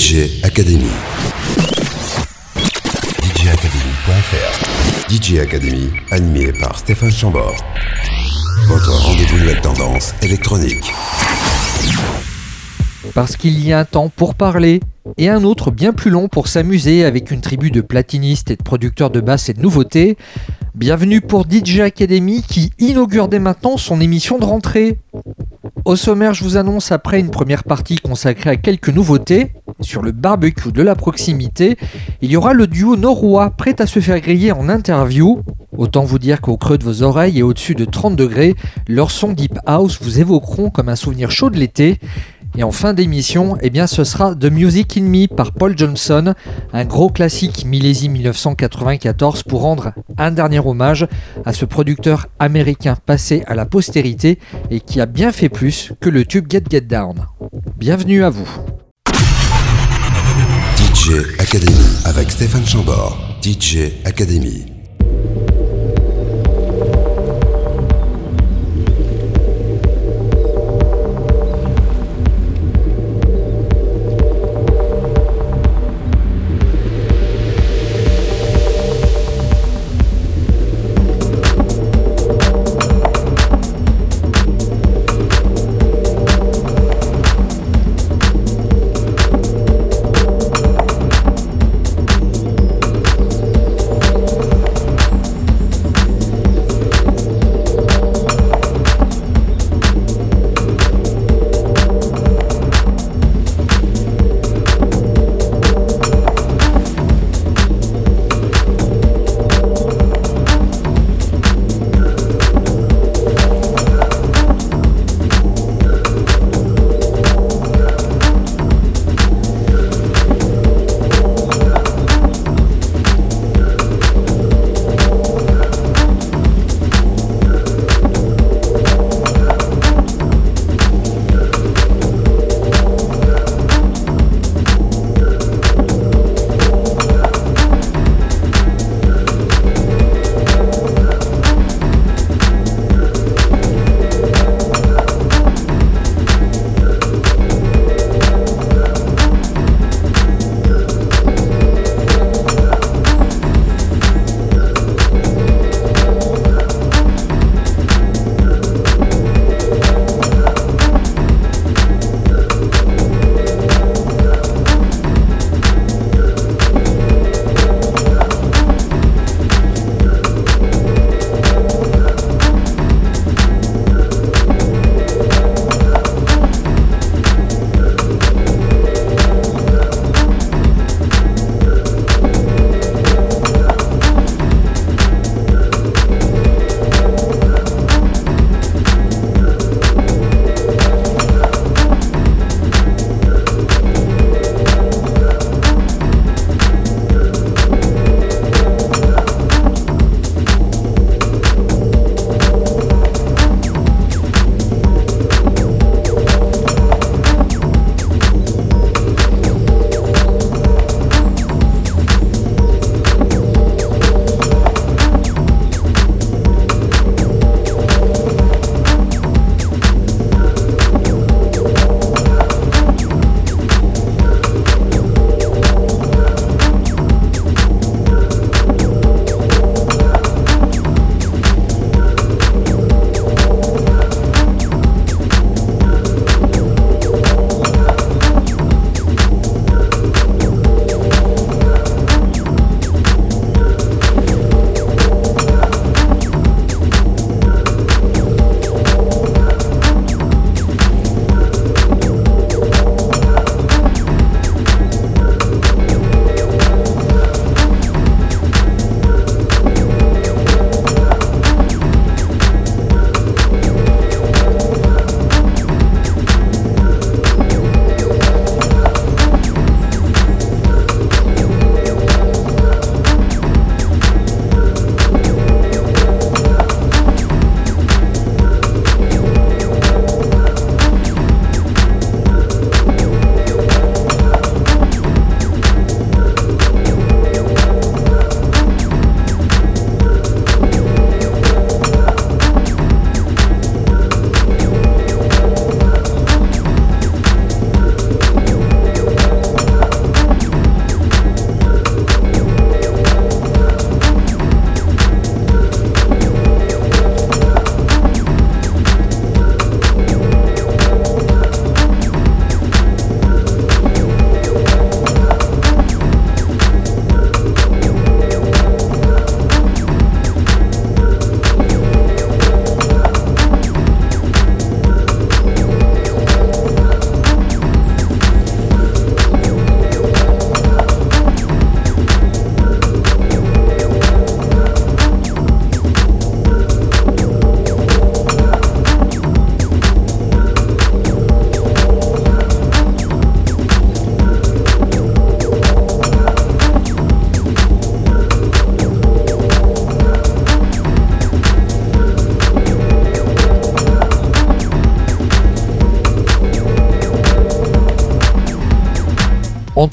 DJ Academy. DJacademy.fr DJ Academy, animé par Stéphane Chambord. Votre rendez-vous nouvelle tendance électronique. Parce qu'il y a un temps pour parler et un autre bien plus long pour s'amuser avec une tribu de platinistes et de producteurs de basses et de nouveautés. Bienvenue pour DJ Academy qui inaugure dès maintenant son émission de rentrée. Au sommaire, je vous annonce après une première partie consacrée à quelques nouveautés. Sur le barbecue de la proximité, il y aura le duo norrois prêt à se faire griller en interview. Autant vous dire qu'au creux de vos oreilles et au-dessus de 30 degrés, leurs sons Deep House vous évoqueront comme un souvenir chaud de l'été. Et en fin d'émission, eh bien, ce sera The Music in Me par Paul Johnson, un gros classique millésime 1994 pour rendre un dernier hommage à ce producteur américain passé à la postérité et qui a bien fait plus que le tube Get Get Down. Bienvenue à vous. DJ Academy avec Stéphane Chambord. DJ Academy.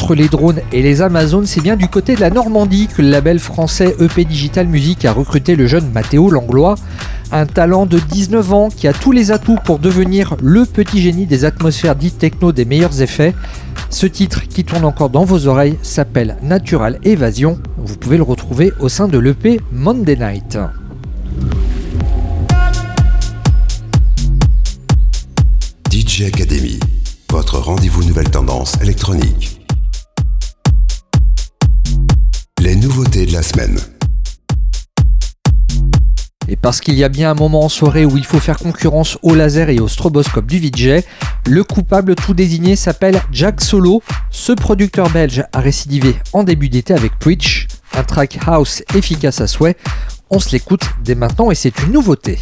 Entre les drones et les Amazones, c'est bien du côté de la Normandie que le label français EP Digital Music a recruté le jeune Mathéo Langlois, un talent de 19 ans qui a tous les atouts pour devenir le petit génie des atmosphères dites techno des meilleurs effets. Ce titre qui tourne encore dans vos oreilles s'appelle Natural Evasion. Vous pouvez le retrouver au sein de l'EP Monday Night. DJ Academy, votre rendez-vous nouvelle tendance électronique. Les nouveautés de la semaine. Et parce qu'il y a bien un moment en soirée où il faut faire concurrence au laser et au stroboscope du VJ, le coupable tout désigné s'appelle Jack Solo. Ce producteur belge a récidivé en début d'été avec Preach, un track house efficace à souhait. On se l'écoute dès maintenant et c'est une nouveauté.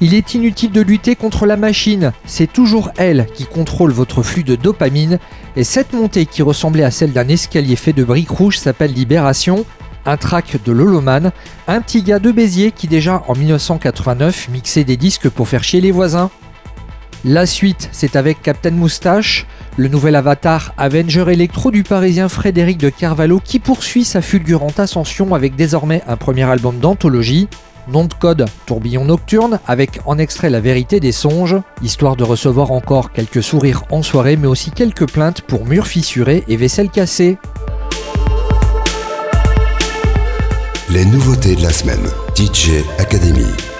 Il est inutile de lutter contre la machine, c'est toujours elle qui contrôle votre flux de dopamine, et cette montée qui ressemblait à celle d'un escalier fait de briques rouges s'appelle Libération, un track de Loloman, un petit gars de Béziers qui déjà en 1989 mixait des disques pour faire chier les voisins. La suite, c'est avec Captain Moustache, le nouvel avatar Avenger Electro du parisien Frédéric de Carvalho qui poursuit sa fulgurante ascension avec désormais un premier album d'anthologie, nom de code Tourbillon Nocturne, avec en extrait La vérité des songes, histoire de recevoir encore quelques sourires en soirée mais aussi quelques plaintes pour murs fissurés et vaisselle cassée. Les nouveautés de la semaine. DJ Academy.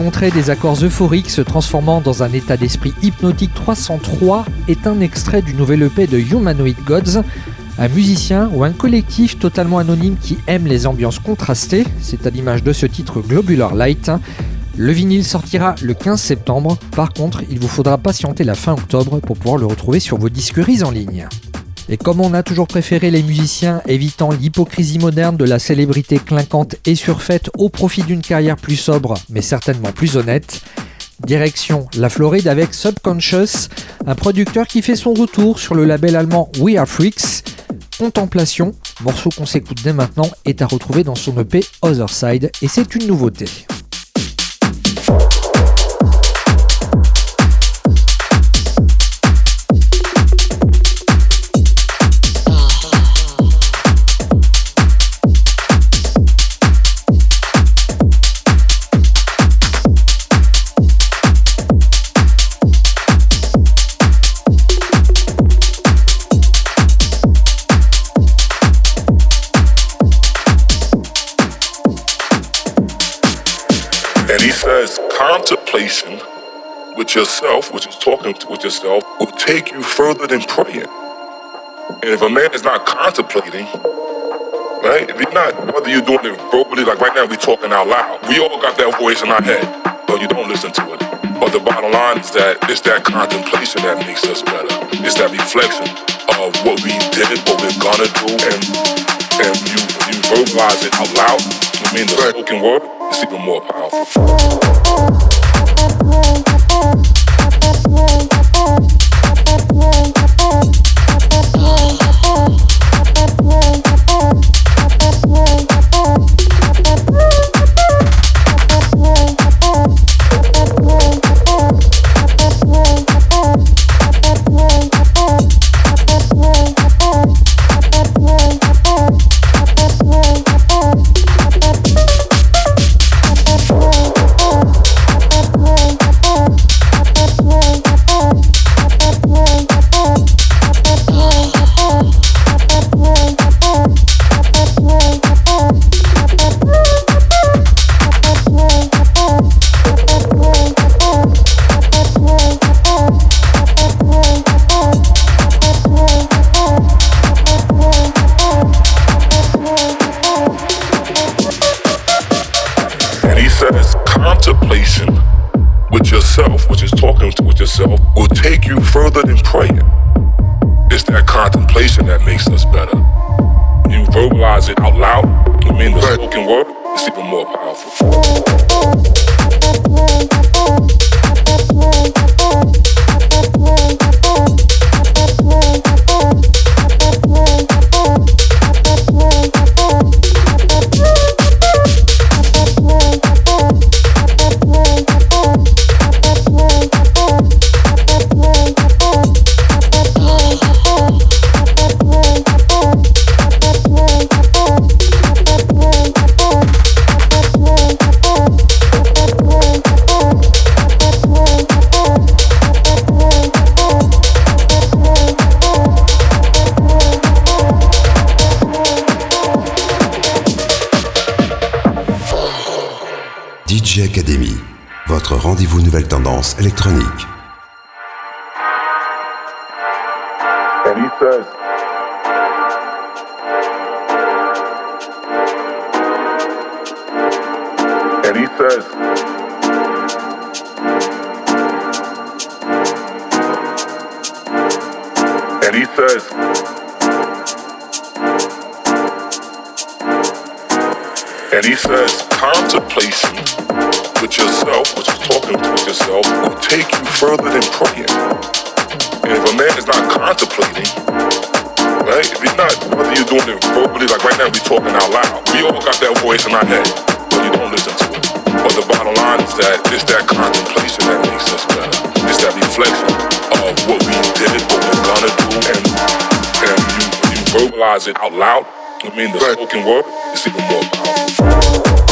Montrait des accords euphoriques se transformant dans un état d'esprit hypnotique 303 est un extrait du nouvel EP de Humanoid Gods, un musicien ou un collectif totalement anonyme qui aime les ambiances contrastées, c'est à l'image de ce titre Globular Light. Le vinyle sortira le 15 septembre, par contre il vous faudra patienter la fin octobre pour pouvoir le retrouver sur vos disqueries en ligne. Et comme on a toujours préféré les musiciens évitant l'hypocrisie moderne de la célébrité clinquante et surfaite au profit d'une carrière plus sobre mais certainement plus honnête, Direction la Floride avec Subconscious, un producteur qui fait son retour sur le label allemand We Are Freaks. Contemplation, morceau qu'on s'écoute dès maintenant, est à retrouver dans son EP Other Side et c'est une nouveauté. With yourself, which is talking with yourself, will take you further than praying. And if a man is not contemplating, right? If you're not, whether you're doing it verbally, like right now we're talking out loud, we all got that voice in our head, but you don't listen to it. But the bottom line is that it's that contemplation that makes us better. It's that reflection of what we did, what we're gonna do, and and you you verbalize it out loud. I mean the spoken word, it's even more powerful. And doing it verbally, like right now we're talking out loud. We all got that voice in our head, but you don't listen to it. But the bottom line is that it's that contemplation that makes us better. It's that reflection of what we did, what we're gonna do, and and you, you verbalize it out loud. I mean, the spoken word is even more powerful.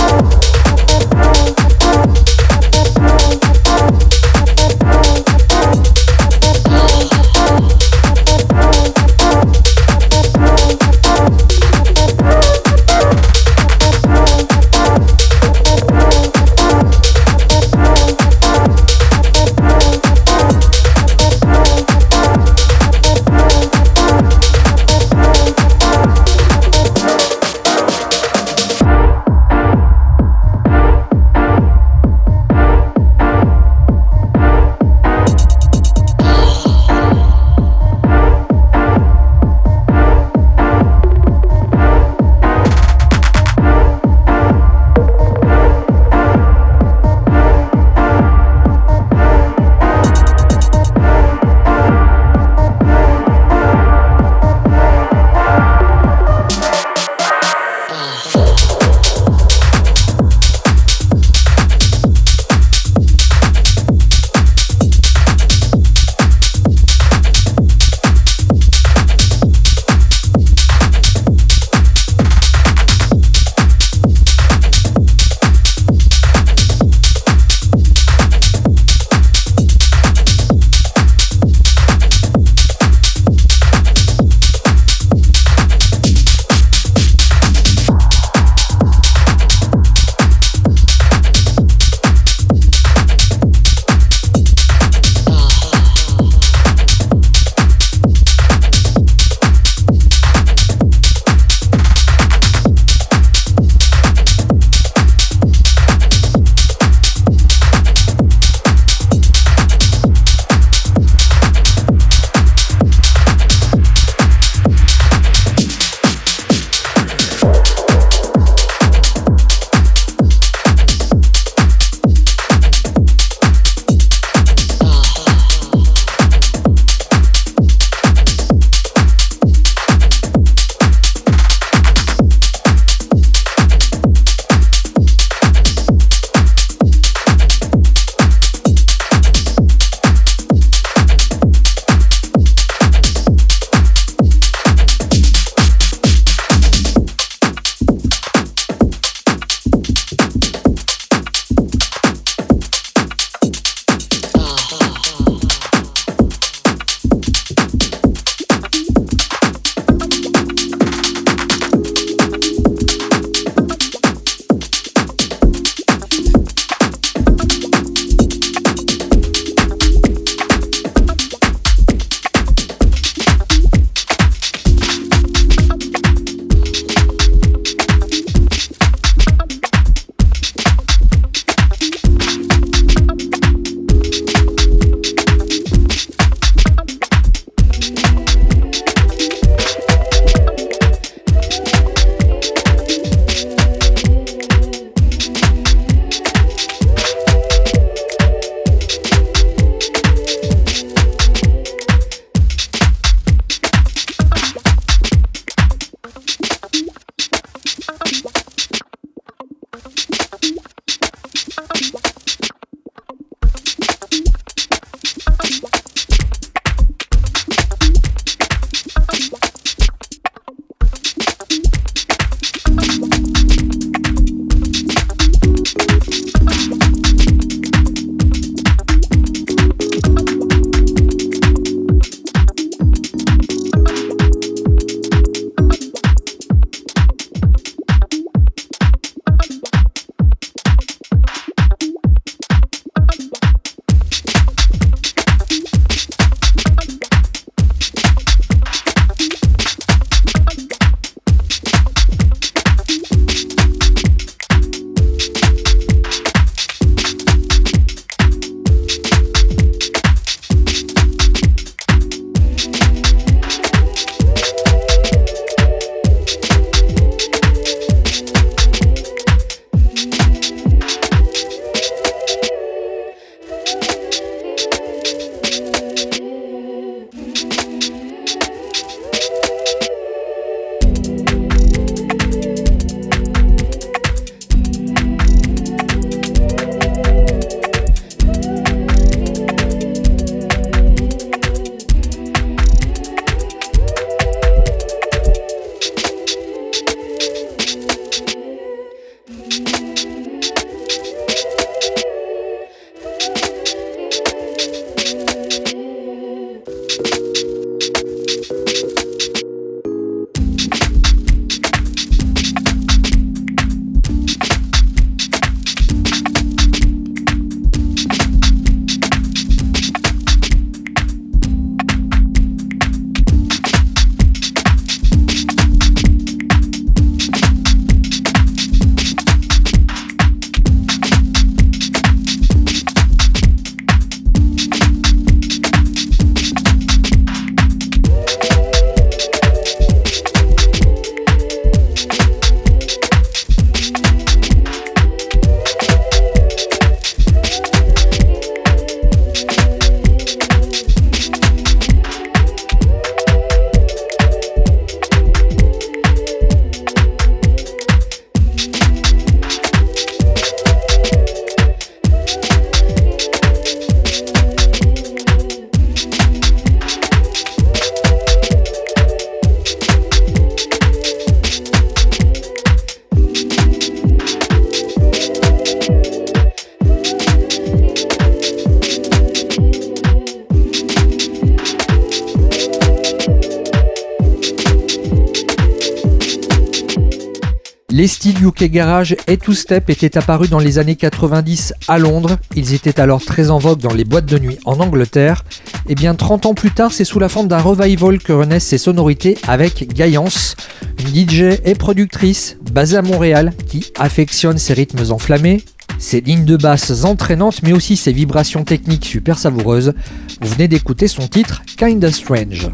Garage et Two Step étaient apparus dans les années 90 à Londres. Ils étaient alors très en vogue dans les boîtes de nuit en Angleterre. Et eh bien 30 ans plus tard, c'est sous la forme d'un revival que renaissent ces sonorités avec Gaillance, une DJ et productrice basée à Montréal qui affectionne ses rythmes enflammés, ses lignes de basse entraînantes mais aussi ses vibrations techniques super savoureuses. Vous venez d'écouter son titre Kinda Strange.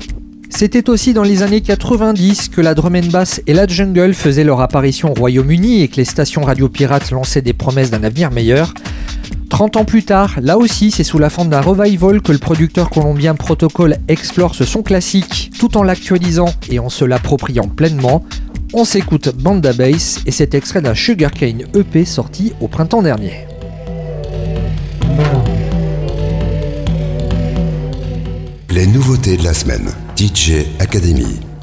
C'était aussi dans les années 90 que la drum bass et la jungle faisaient leur apparition au Royaume-Uni et que les stations radio pirates lançaient des promesses d'un avenir meilleur. 30 ans plus tard, là aussi c'est sous la forme d'un revival que le producteur colombien Protocol explore ce son classique tout en l'actualisant et en se l'appropriant pleinement. On s'écoute Banda Bass et cet extrait d'un Sugarcane EP sorti au printemps dernier. Les nouveautés de la semaine. DJ Academy.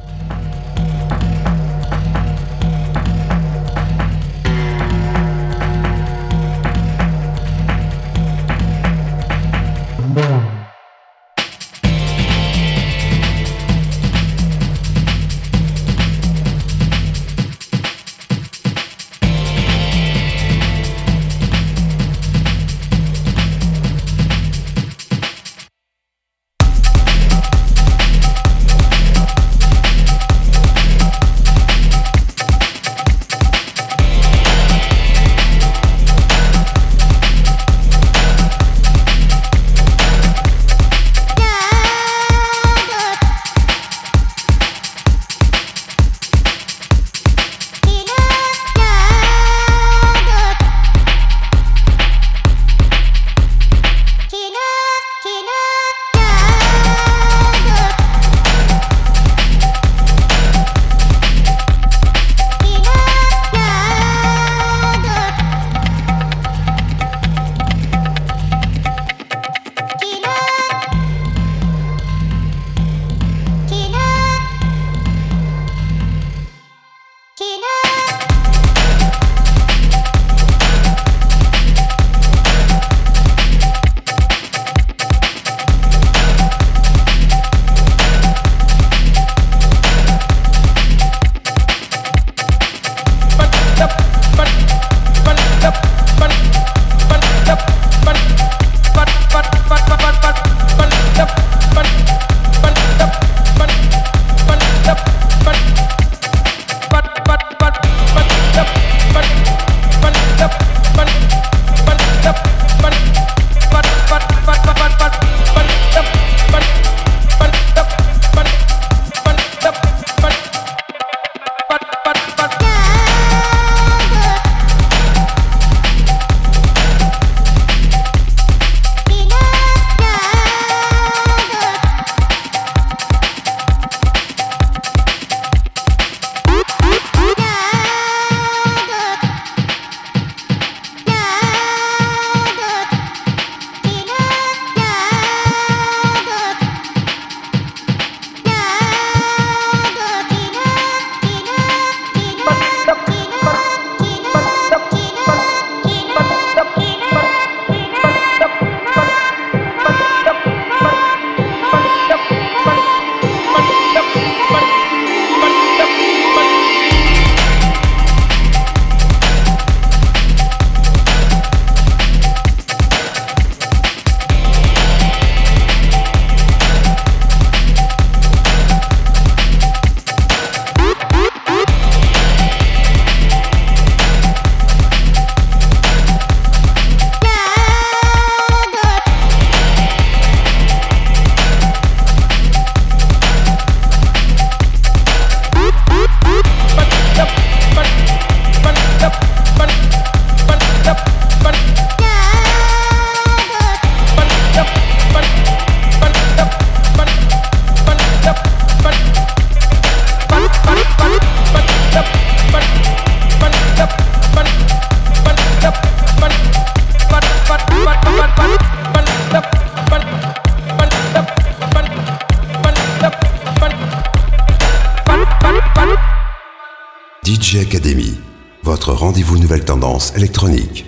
Électronique.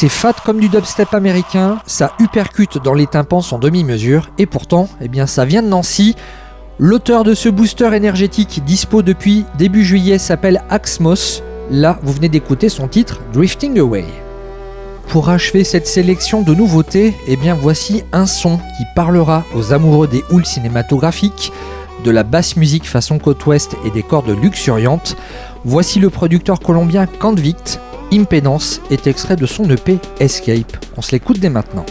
C'est fat comme du dubstep américain, ça uppercute dans les tympans sans demi-mesure, et pourtant, eh bien, ça vient de Nancy. L'auteur de ce booster énergétique dispo depuis début juillet s'appelle Axmos. Là, vous venez d'écouter son titre Drifting Away. Pour achever cette sélection de nouveautés, eh bien voici un son qui parlera aux amoureux des houles cinématographiques, de la basse musique façon côte ouest et des cordes luxuriantes. Voici le producteur colombien Convict Impedance est extrait de son EP Escape. On se l'écoute dès maintenant.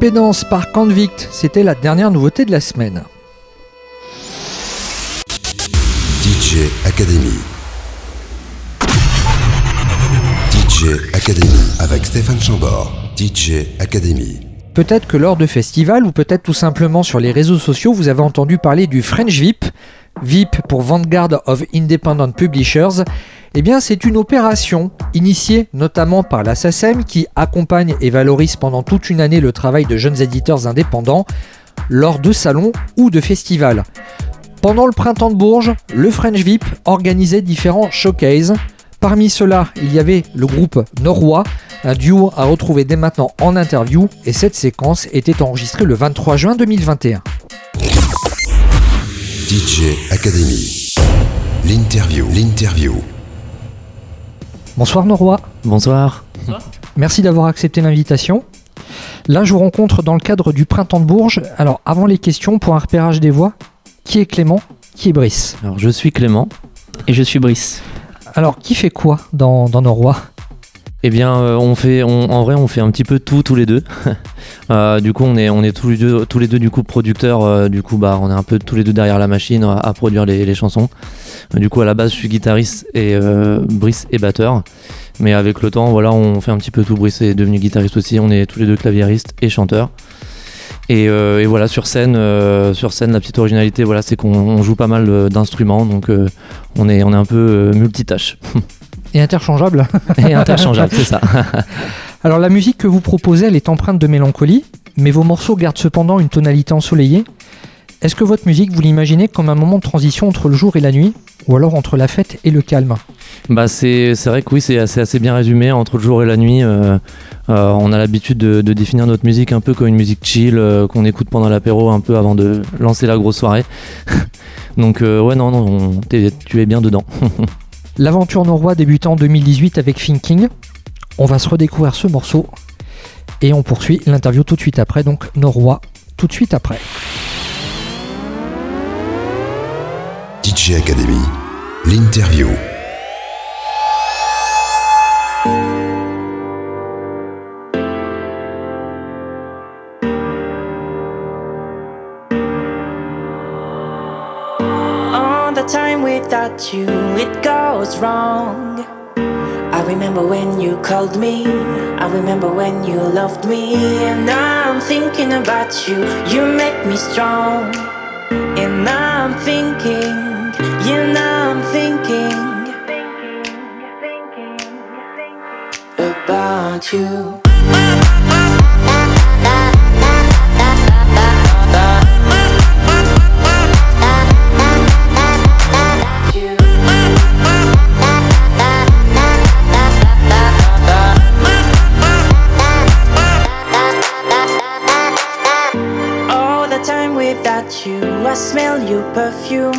Impedance par Convict, c'était la dernière nouveauté de la semaine. DJ Academy. DJ Academy avec Stéphane Chambord. DJ Academy. Peut-être que lors de festivals ou peut-être tout simplement sur les réseaux sociaux, vous avez entendu parler du French VIP. VIP pour Vanguard of Independent Publishers. Eh bien, c'est une opération initiée notamment par la SACEM qui accompagne et valorise pendant toute une année le travail de jeunes éditeurs indépendants lors de salons ou de festivals. Pendant le printemps de Bourges, le French VIP organisait différents showcases. Parmi ceux-là, il y avait le groupe Norrois, un duo à retrouver dès maintenant en interview, et cette séquence était enregistrée le 23 juin 2021. DJ Academy. L'interview. L'interview. Bonsoir Norrois. Bonsoir. Merci d'avoir accepté l'invitation. Là, je vous rencontre dans le cadre du Printemps de Bourges. Alors, avant les questions, pour un repérage des voix, qui est Clément Qui est Brice? Alors, je suis Clément. Et je suis Brice. Alors, qui fait quoi dans, dans Norrois Eh bien, euh, on fait, en vrai, on fait un petit peu tout tous les deux. Euh, du coup, on est, tous les deux, tous les deux du coup producteurs. euh, du coup, bah, on est un peu tous les deux derrière la machine à, produire les, chansons. Du coup, à la base, je suis guitariste et Brice est batteur. Mais avec le temps, voilà, on fait un petit peu tout. Brice est devenu guitariste aussi. On est tous les deux claviéristes et chanteurs. Et, voilà, sur scène, sur scène, la petite originalité, voilà, c'est qu'on on joue pas mal d'instruments, donc on est, on est un peu multitâche Et interchangeable et interchangeable, c'est ça. Alors, la musique que vous proposez, elle est empreinte de mélancolie, mais vos morceaux gardent cependant une tonalité ensoleillée. Est-ce que votre musique, vous l'imaginez comme un moment de transition entre le jour et la nuit, ou alors entre la fête et le calme? Bah c'est c'est vrai que oui, c'est assez, assez bien résumé entre le jour et la nuit. euh, euh, on a l'habitude de, de définir notre musique un peu comme une musique chill euh, qu'on écoute pendant l'apéro un peu avant de lancer la grosse soirée. Donc ouais non non, on- tu es bien dedans. L'aventure norrois débutant en 2018 avec Thinking. On va se redécouvrir ce morceau et on poursuit l'interview tout de suite après. Donc norrois tout de suite après. DJ Academy. L'interview. Without you, it goes wrong. I remember when you called me, I remember when you loved me, and now I'm thinking about you. You make me strong, and now I'm thinking, yeah, now I'm thinking about you. Perfume.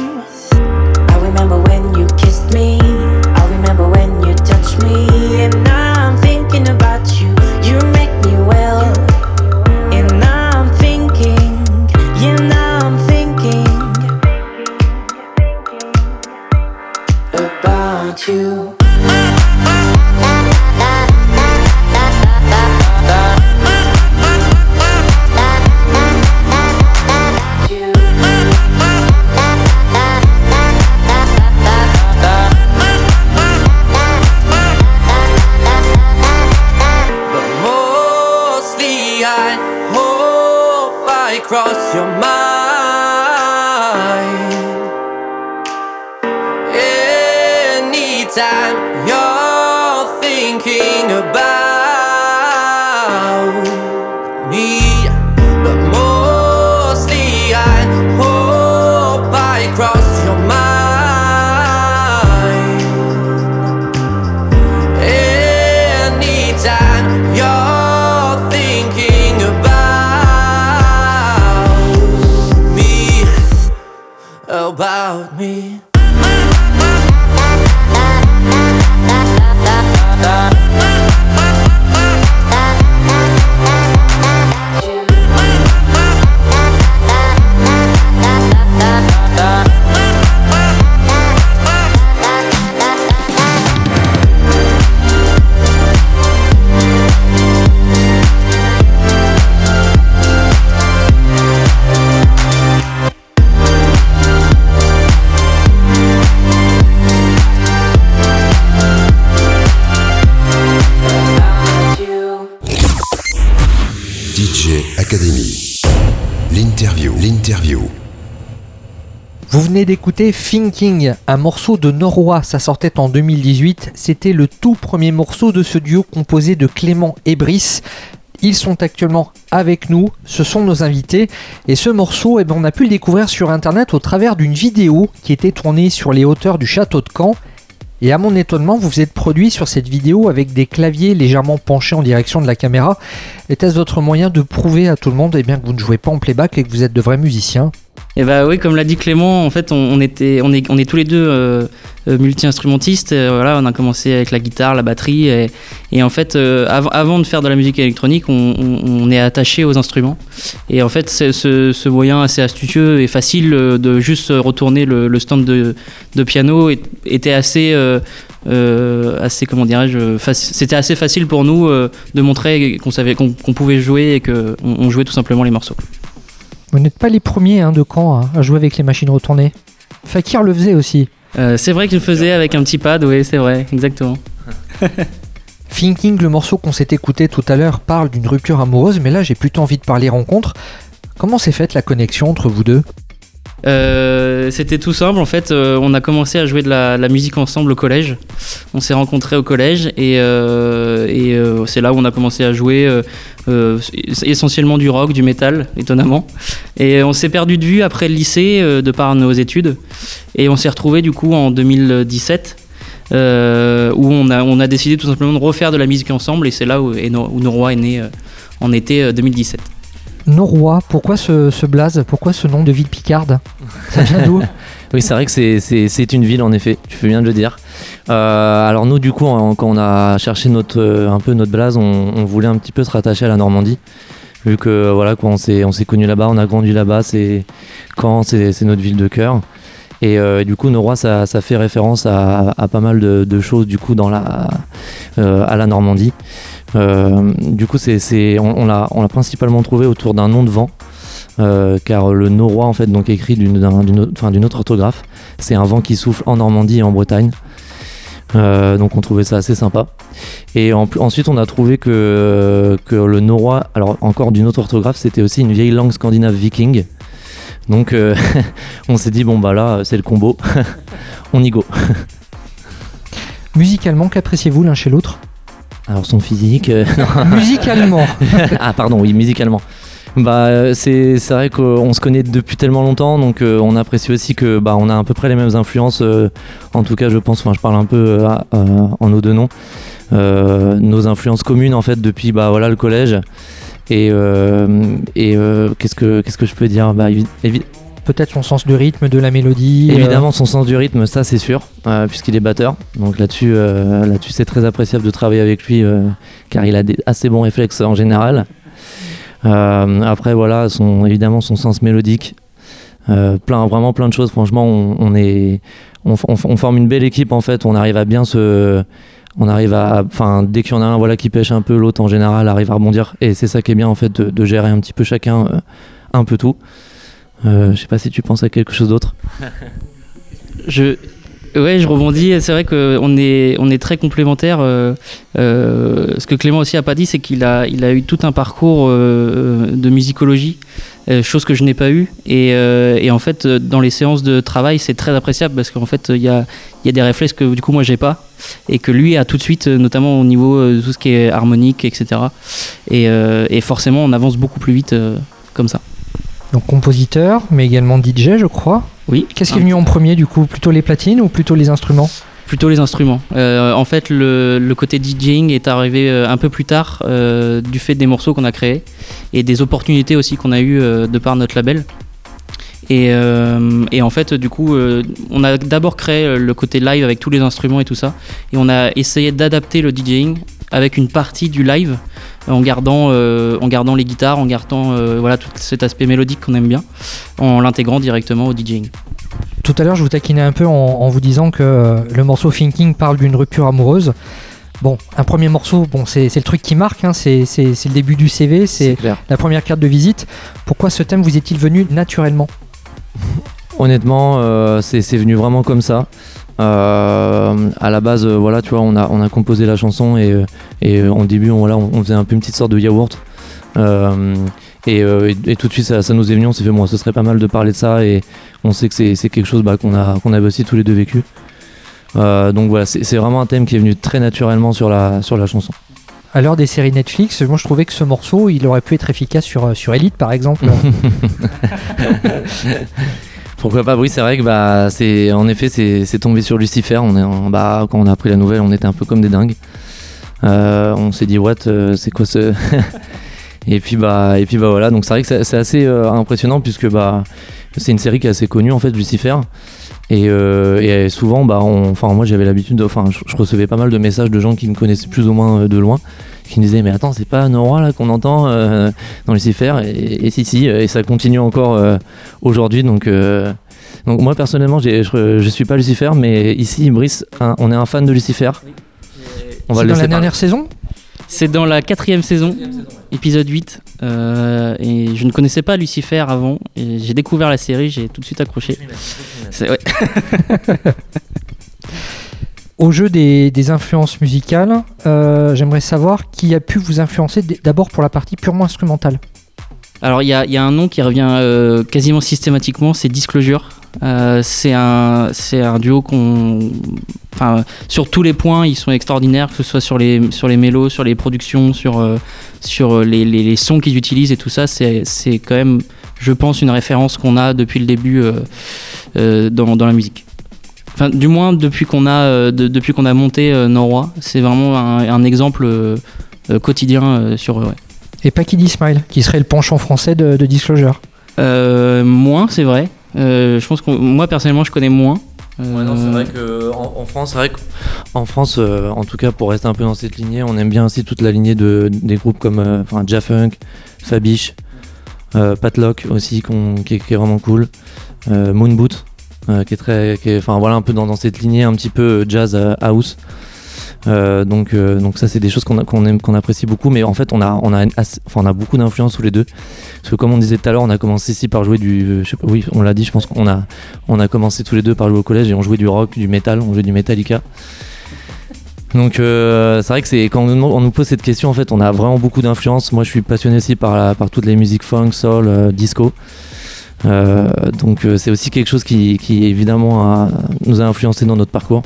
DJ Academy. L'interview. L'interview. Vous venez d'écouter Thinking, un morceau de Norwa, ça sortait en 2018, c'était le tout premier morceau de ce duo composé de Clément et Brice. Ils sont actuellement avec nous, ce sont nos invités, et ce morceau, eh ben, on a pu le découvrir sur internet au travers d'une vidéo qui était tournée sur les hauteurs du château de Caen, et à mon étonnement, vous vous êtes produit sur cette vidéo avec des claviers légèrement penchés en direction de la caméra. Était-ce votre moyen de prouver à tout le monde eh bien, que vous ne jouez pas en playback et que vous êtes de vrais musiciens? Et bah oui, comme l'a dit Clément, en fait, on, était, on est, on est tous les deux euh, euh, multi-instrumentistes. Euh, voilà, on a commencé avec la guitare, la batterie, et, en fait, av- avant de faire de la musique électronique, on, est attaché aux instruments. Et en fait, ce, ce moyen assez astucieux et facile de juste retourner le, stand de, piano était assez, assez comment dirais-je, c'était assez facile pour nous de montrer qu'on savait qu'on qu'on pouvait jouer et qu'on on jouait tout simplement les morceaux. Vous n'êtes pas les premiers hein, de Caen hein, à jouer avec les machines retournées. Fakir le faisait aussi. Euh, c'est vrai que je le faisais avec un petit pad, oui, c'est vrai, exactement. Thinking, le morceau qu'on s'est écouté tout à l'heure, parle d'une rupture amoureuse, mais là j'ai plutôt envie de parler rencontre. Comment s'est faite la connexion entre vous deux? Euh, C'était tout simple, en fait, euh, on a commencé à jouer de la, musique ensemble au collège. On s'est rencontrés au collège et, euh, c'est là où on a commencé à jouer essentiellement du rock, du métal, étonnamment. Et on s'est perdu de vue après le lycée de par nos études et on s'est retrouvés du coup en 2017. euh, où on a, décidé tout simplement de refaire de la musique ensemble et c'est là où, est né en été euh, 2017. Norrois, pourquoi ce, ce blaze? Pourquoi ce nom de ville picarde? Ça vient d'où? Oui, c'est vrai que c'est- une ville en effet, tu fais bien de le dire. Euh, alors nous, du coup, quand on a cherché notre, euh, un peu notre blase, on, voulait un petit peu se rattacher à la Normandie. Vu que euh, voilà, quoi, on s'est on s'est connus là-bas, on a grandi là-bas, c'est Caen, c'est notre ville de cœur. Et du coup, Norrois, ça, ça fait référence à, à pas mal de, choses du coup dans la, à la Normandie. Euh, du coup, on, l'a principalement trouvé autour d'un nom de vent. Euh, car le norrois en fait donc écrit d'une d'un- d'une autre, orthographe. C'est un vent qui souffle en Normandie et en Bretagne. Euh, donc on trouvait ça assez sympa. Et ensuite on a trouvé que, le norrois alors encore d'une autre orthographe c'était aussi une vieille langue scandinave viking. Donc on s'est dit bon bah là c'est le combo. On y go. Musicalement, qu'appréciez-vous l'un chez l'autre? Alors son physique euh, Musicalement ah pardon, oui, musicalement. Bah euh, c'est c'est vrai qu'on se connaît depuis tellement longtemps, donc euh, on apprécie aussi que bah on a à peu près les mêmes influences. euh, en tout cas, je pense. Enfin, je parle un peu en nos deux noms. Nos influences communes en fait depuis bah voilà le collège. Et, euh, et qu'est-ce que qu'est-ce que je peux dire? Bah Peut-être son sens du rythme, de la mélodie. euh, Évidemment, son sens du rythme, ça c'est sûr, euh, puisqu'il est batteur. Donc là-dessus, euh, là-dessus, c'est très appréciable de travailler avec lui, car il a des assez bons réflexes en général. Après, voilà, son, évidemment, son sens mélodique, plein, vraiment plein de choses. Franchement, on, est, on, forme une belle équipe en fait. On arrive à bien se, on arrive à, enfin, dès qu'il y en a un, voilà, qui pêche un peu, l'autre en général arrive à rebondir. Et c'est ça qui est bien en fait, de, gérer un petit peu chacun, un peu tout. Euh, je sais pas si tu penses à quelque chose d'autre. Je, ouais, je rebondis. C'est vrai qu'on est, on est très complémentaires. euh, euh, ce que Clément aussi a pas dit, c'est qu'il a, il a eu tout un parcours euh, de musicologie, chose que je n'ai pas eu. Et, et en fait, dans les séances de travail, c'est très appréciable parce qu'en fait, il y a, y a des réflexes que du coup moi j'ai pas et que lui a tout de suite, notamment au niveau de tout ce qui est harmonique, etc. Et, et forcément, on avance beaucoup plus vite comme ça. Donc compositeur, mais également DJ, je crois. Oui. Qu'est-ce qui est venu en premier du coup? Plutôt les platines ou plutôt les instruments? Plutôt les instruments. Euh, en fait, le, le côté DJing est arrivé euh, un peu plus tard euh, du fait des morceaux qu'on a créés et des opportunités aussi qu'on a eues euh, de par notre label. Et, et en fait, du coup, on a d'abord créé le côté live avec tous les instruments et tout ça. Et on a essayé d'adapter le DJing avec une partie du live en gardant, euh, en gardant les guitares, en gardant euh, voilà, tout cet aspect mélodique qu'on aime bien, en l'intégrant directement au DJing. Tout à l'heure, je vous taquinais un peu en, en vous disant que euh, le morceau Thinking parle d'une rupture amoureuse. Bon, un premier morceau, bon, c'est c'est le truc qui marque, hein, c'est c'est- c'est le début du CV, c'est la première carte de visite. Pourquoi ce thème vous est-il venu naturellement? Honnêtement, euh, c'est c'est venu vraiment comme ça. Euh, à la base, euh, voilà, tu vois, on a, on a composé la chanson et, euh, et en début, on, voilà, on, faisait un peu une petite sorte de yaourt. Euh, et, et- et tout de suite, ça, ça nous est venu, on s'est fait, bon, ce serait pas mal de parler de ça. Et on sait que c'est c'est quelque chose bah, qu'on a qu'on avait aussi tous les deux vécu. Euh, donc voilà, c'est c'est vraiment un thème qui est venu très naturellement sur la sur la chanson. À l'heure des séries Netflix, moi je trouvais que ce morceau, il aurait pu être efficace sur, sur Elite par exemple. Pourquoi pas Oui, c'est vrai que bah c'est en effet c'est tombé sur Lucifer. On est en- bah quand on a appris la nouvelle, on était un peu comme des dingues. Euh, on s'est dit what, euh, c'est quoi ce Et puis bah et puis bah voilà. Donc c'est vrai que c'est assez euh, impressionnant puisque bah c'est une série qui est assez connue en fait Lucifer. Et, souvent bah moi j'avais l'habitude, de- enfin je, je recevais pas mal de messages de gens qui me connaissaient plus ou moins de loin, qui me disaient mais attends c'est pas Nora là qu'on entend euh, dans Lucifer et, et si si et ça continue encore euh, aujourd'hui donc euh, donc moi personnellement je, je suis pas Lucifer mais ici Brice un- on est un fan de Lucifer on va C'est le dans la dernière saison? C'est dans la quatrième saison, épisode 8. euh, et je ne connaissais pas Lucifer avant. Et j'ai découvert la série, j'ai tout de suite accroché. C'est- ouais. Au jeu des, influences musicales, euh, j'aimerais savoir qui a pu vous influencer d'abord pour la partie purement instrumentale. Alors il y a, un nom qui revient euh, quasiment systématiquement, c'est Disclosure. Euh, c'est un, duo qu'on, enfin, sur tous les points, ils sont extraordinaires, que ce soit sur les, sur les mélos, sur les productions, sur, sur les, sons qu'ils utilisent et tout ça. C'est, quand même, je pense, une référence qu'on a depuis le début dans, dans la musique. Enfin, du moins depuis qu'on a, euh, de- depuis qu'on a monté euh, Norrois, c'est vraiment un, un exemple euh, euh, quotidien euh, sur eux. ouais. Et pas Kid Smile, qui serait le penchant français de, de Disclosure. Euh, moins, c'est vrai. Euh, je pense que moi personnellement, je connais moins. Euh, que en, France, c'est vrai qu'en France, euh, en tout cas pour rester un peu dans cette lignée, on aime bien aussi toute la lignée de, des groupes comme euh, enfin Jafunk, Fabiche, euh, Patlock aussi qui, est, qui est vraiment cool, euh, Moonboot euh, qui est très, enfin voilà un peu dans, dans cette lignée un petit peu euh, jazz euh, house. Donc, donc ça c'est des choses qu'on qu'on aime, qu'on apprécie beaucoup, mais en fait on a, on a, enfin, on a beaucoup d'influence tous les deux. Parce que comme on disait tout à l'heure, on a commencé ici par jouer du, je sais pas, oui on l'a dit, je pense qu'on a, on a commencé tous les deux par jouer au collège et on jouait du rock, du métal, on jouait du Metallica. Donc c'est vrai que c'est quand on nous, pose cette question en fait on a vraiment beaucoup d'influence. Moi je suis passionné aussi par, la- par toutes les musiques funk, soul, disco. Euh, donc euh, c'est aussi quelque chose qui, évidemment nous a influencé dans notre parcours.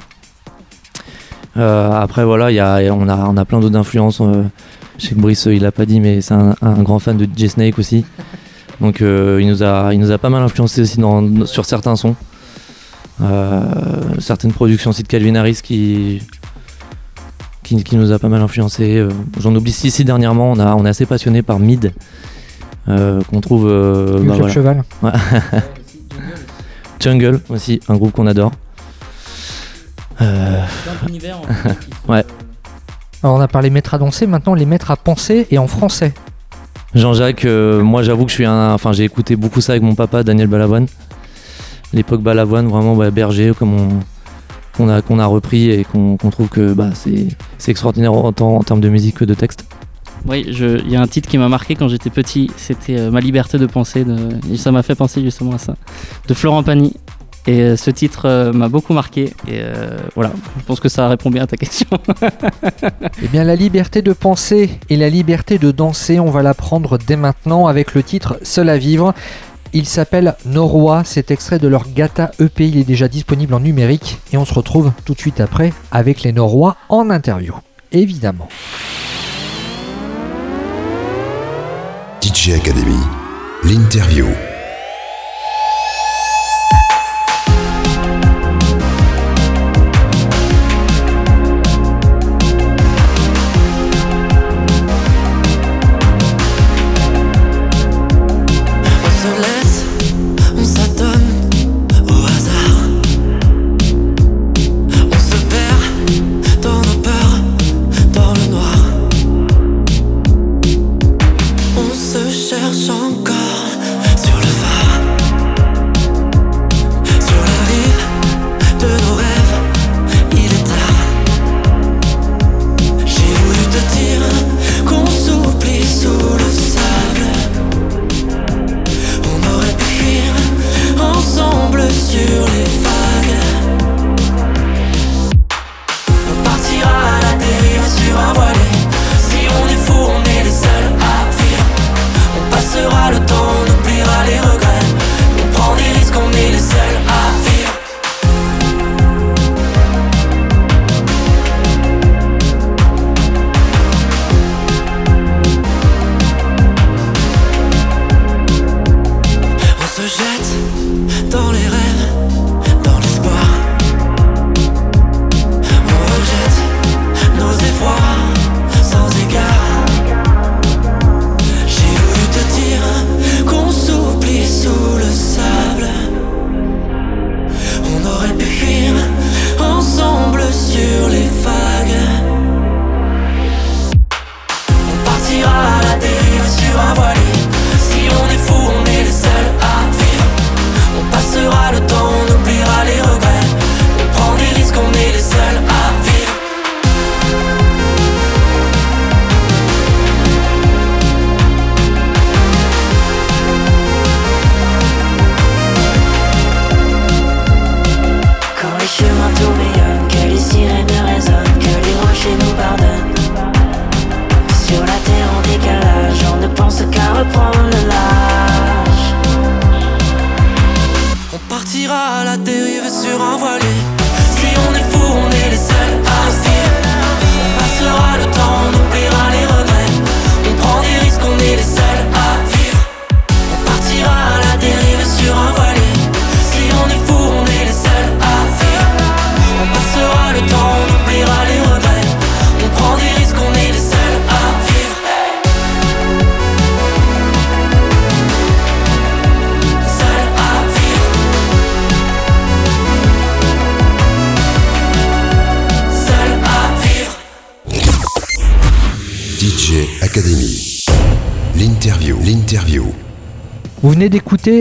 Euh, après voilà on, a, on a plein d'autres influences. je sais que Brice il l'a pas dit mais c'est un, grand fan de DJ Snake aussi. Donc il, nous a, il nous a pas mal influencé aussi dans, sur certains sons. Certaines productions aussi de Calvin Harris qui, qui, nous a pas mal influencé. J'en oublie si dernièrement on, a, on est assez passionné par Mid. Euh, qu'on trouve euh, Le bah, Club voilà. Cheval. Jungle aussi un groupe qu'on adore Euh, Ouais. Alors on a parlé mettre à danser, maintenant les mettre à penser et en français. Jean-Jacques, euh, moi j'avoue que je suis un. Enfin, j'ai écouté beaucoup ça avec mon papa, Daniel Balavoine. L'époque Balavoine, vraiment bah, berger, comme on qu'on a, qu'on a repris et qu'on trouve que bah, c'est c'est extraordinaire autant en termes de musique que de texte. Oui, il y a un titre qui m'a marqué quand j'étais petit, c'était euh, Ma liberté de penser, et ça m'a fait penser justement à ça, de Florent Pagny. Et euh, ce titre euh, m'a beaucoup marqué, et voilà, je pense que ça répond bien à ta question. Eh bien la liberté de penser et la liberté de danser, on va l'apprendre dès maintenant avec le titre Seul à vivre. Il s'appelle Norrois, c'est extrait de leur Gata EP, il est déjà disponible en numérique et on se retrouve tout de suite après avec les Norrois en interview. Évidemment. DJ Academy, l'interview.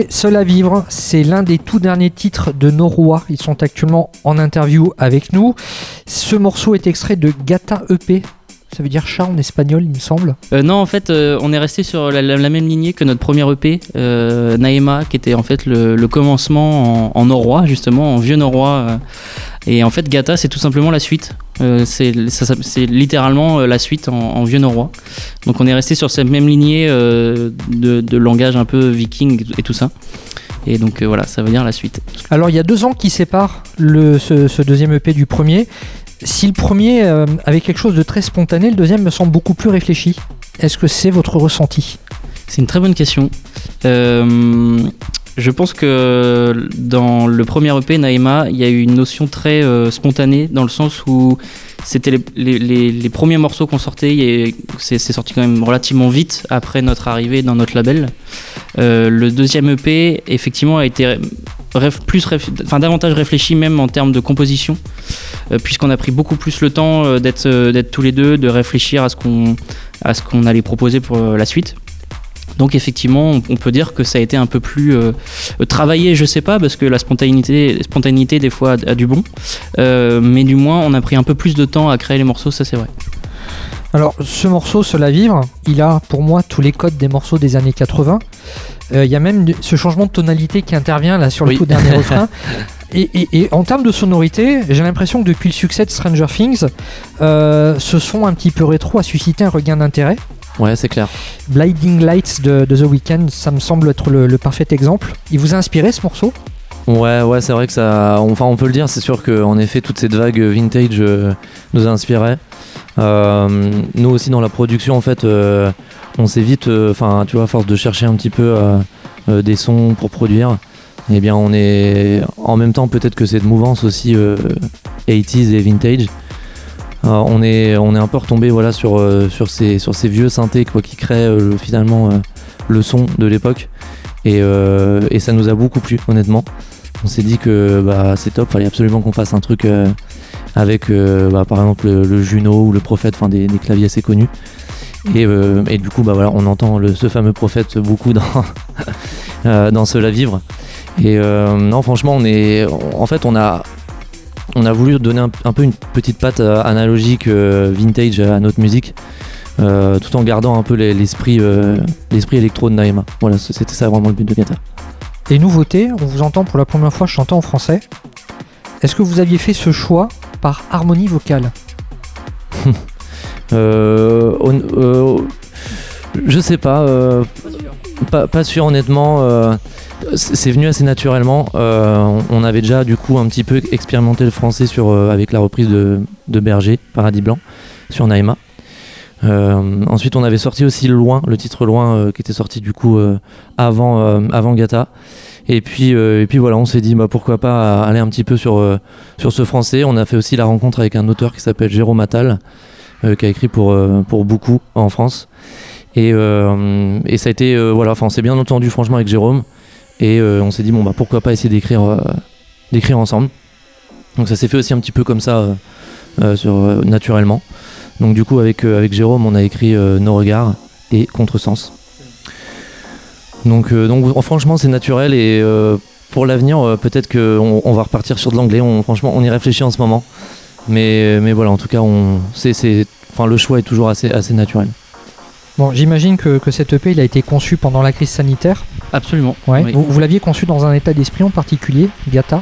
Seul à vivre, c'est l'un des tout derniers titres de nos rois. Ils sont actuellement en interview avec nous. Ce morceau est extrait de Gata EP. Ça veut dire chat en espagnol, il me semble. Euh, non, en fait, euh, on est resté sur la, même lignée que notre premier EP, euh, Naema, qui était en fait le, commencement en, en norrois, justement, en vieux norrois. Et en fait, Gata, c'est tout simplement la suite. Euh, c'est littéralement euh, la suite en, en vieux norrois. Donc on est resté sur cette même lignée euh, de, de langage un peu viking et tout ça. Et donc euh, voilà, ça veut dire la suite. Alors il y a deux ans qui séparent le, ce, ce deuxième EP du premier. Si le premier avait quelque chose de très spontané, le deuxième me semble beaucoup plus réfléchi. Est-ce que c'est votre ressenti? C'est une très bonne question. Euh, je pense que dans le premier EP, Naïma, il y a eu une notion très euh, spontanée dans le sens où c'était les, premiers morceaux qu'on sortait. et C'est sorti quand même relativement vite après notre arrivée dans notre label. Euh, le deuxième EP, effectivement, a été plus, enfin davantage réfléchi même en termes de composition, euh, puisqu'on a pris beaucoup plus le temps d'être d'être tous les deux, de réfléchir à ce qu'on à ce qu'on allait proposer pour la suite. Donc effectivement, on, peut dire que ça a été un peu plus euh, euh, travaillé, je sais pas, parce que la spontanéité, spontanéité des fois a, a du bon, Euh, mais du moins on a pris un peu plus de temps à créer les morceaux, ça c'est vrai. Alors ce morceau, à vivre, il a pour moi tous les codes des morceaux des années 80. Euh, Il y a même ce changement de tonalité qui intervient là sur le Oui. tout dernier refrain. Et, et- et en termes de sonorité, j'ai l'impression que depuis le succès de Stranger Things, euh, ce son un petit peu rétro a suscité un regain d'intérêt. Ouais, c'est clair. Blinding Lights de, de The Weeknd, ça me semble être le, le parfait exemple. Il vous a inspiré ce morceau? Ouais, ouais, c'est vrai que ça. Enfin, on peut le dire, c'est sûr qu'en effet, toute cette vague vintage euh, nous inspirait. Euh, nous aussi, dans la production, en fait, euh, on s'est vite. Enfin, tu vois, à force de chercher un petit peu des sons pour produire, eh bien, on est. En même temps, peut-être que cette mouvance aussi euh, 80s et vintage. Euh, on, est, un peu retombé voilà, sur, euh, ces, vieux synthés quoi, qui créent euh, le- finalement le son de l'époque. Et, ça nous a beaucoup plu, honnêtement. On s'est dit que bah, c'est top, fallait absolument qu'on fasse un truc avec bah, par exemple le, Juno ou le Prophète, des, claviers assez connus. Et, du coup, bah, voilà, on entend ce fameux Prophète beaucoup dans, Cela Vivre. Et non, franchement, on en fait, on a, on a voulu donner un, un peu une petite patte euh, analogique euh, vintage à notre musique. euh, tout en gardant un peu les- l'esprit euh, l'esprit électro de Naïma. Voilà, c'était ça vraiment le but de Gata. Et nouveauté, on vous entend pour la première fois chanter en français. Est-ce que vous aviez fait ce choix par harmonie vocale? Euh, on- je sais pas, pas, pas sûr honnêtement. C'est venu assez naturellement. Euh, on, avait déjà du coup un petit peu expérimenté le français sur, euh, avec la reprise de, Berger, Paradis Blanc, sur Naïma. Euh, ensuite, on avait sorti aussi Loin, le titre Loin, qui était sorti du coup avant, avant Gata. Et puis, et puis voilà, on s'est dit bah, pourquoi pas aller un petit peu sur, sur ce français. On a fait aussi la rencontre avec un auteur qui s'appelle Jérôme Attal, qui a écrit pour, pour beaucoup en France. Et, et ça a été, voilà, enfin, on s'est bien entendu franchement avec Jérôme. Et euh, on s'est dit, bon, bah pourquoi pas essayer d'écrire euh, d'écrire ensemble. Donc ça s'est fait aussi un petit peu comme ça, euh, sur, naturellement. Donc du coup, avec, avec Jérôme, on a écrit Nos regards et Contresens. Donc, donc franchement, c'est naturel et pour l'avenir, peut-être qu'on on va repartir sur de l'anglais. Franchement, on y réfléchit en ce moment. Mais, mais voilà, en tout cas, on, c'est, enfin, le choix est toujours assez, assez naturel. Bon, j'imagine que, que cet EP il a été conçu pendant la crise sanitaire. Absolument. Ouais. oui. Vous, vous l'aviez conçu dans un état d'esprit en particulier, Gata?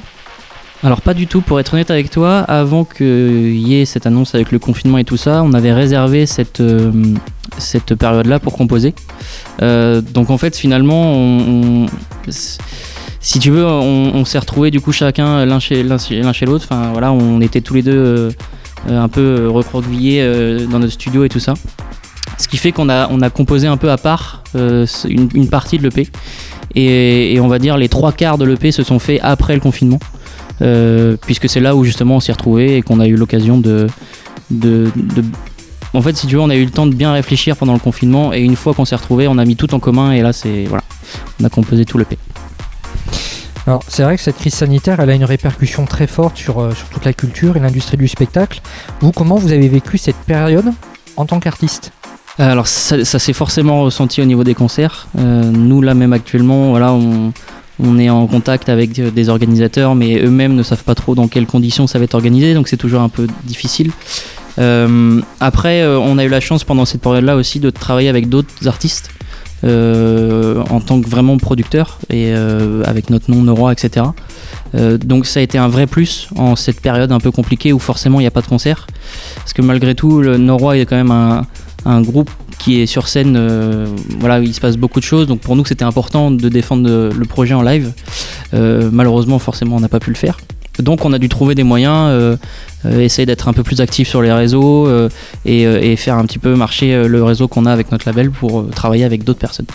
Alors pas du tout, pour être honnête avec toi, avant qu'il y ait cette annonce avec le confinement et tout ça, on avait réservé cette, euh, cette période-là pour composer. Euh, donc en fait finalement, on, on- si tu veux, on, on s'est retrouvés du coup chacun l'un chez l'un chez, l'un chez l'autre. Enfin voilà, on était tous les deux euh, un peu recroquevillés dans notre studio et tout ça. Ce qui fait qu'on a, composé un peu à part euh, une, partie de l'EP. Et, et on va dire les trois quarts de l'EP se sont faits après le confinement. Euh, puisque c'est là où justement on s'est retrouvés et qu'on a eu l'occasion de, En fait, si tu veux, on a eu le temps de bien réfléchir pendant le confinement et une fois qu'on s'est retrouvés, on a mis tout en commun et là, c'est. Voilà. On a composé tout l'EP. Alors, c'est vrai que cette crise sanitaire, elle a une répercussion très forte sur, euh, sur toute la culture et l'industrie du spectacle. Vous, comment vous avez vécu cette période en tant qu'artiste? Alors ça, s'est forcément ressenti au niveau des concerts. Euh, nous là même actuellement, voilà, on, est en contact avec euh, des organisateurs, mais eux-mêmes ne savent pas trop dans quelles conditions ça va être organisé, donc c'est toujours un peu difficile. Euh, après, euh, on a eu la chance pendant cette période-là aussi de travailler avec d'autres artistes euh, en tant que vraiment producteur et euh, avec notre nom Noroy, etc. Euh, donc ça a été un vrai plus en cette période un peu compliquée où forcément il n'y a pas de concert. Parce que malgré tout, le Noroy est quand même un, un groupe qui est sur scène, euh, voilà, il se passe beaucoup de choses. Donc pour nous, c'était important de défendre le, le projet en live. Euh, malheureusement, forcément, on n'a pas pu le faire. Donc on a dû trouver des moyens, euh, euh, essayer d'être un peu plus actif sur les réseaux euh, et, euh, et faire un petit peu marcher euh, le réseau qu'on a avec notre label pour euh, travailler avec d'autres personnes.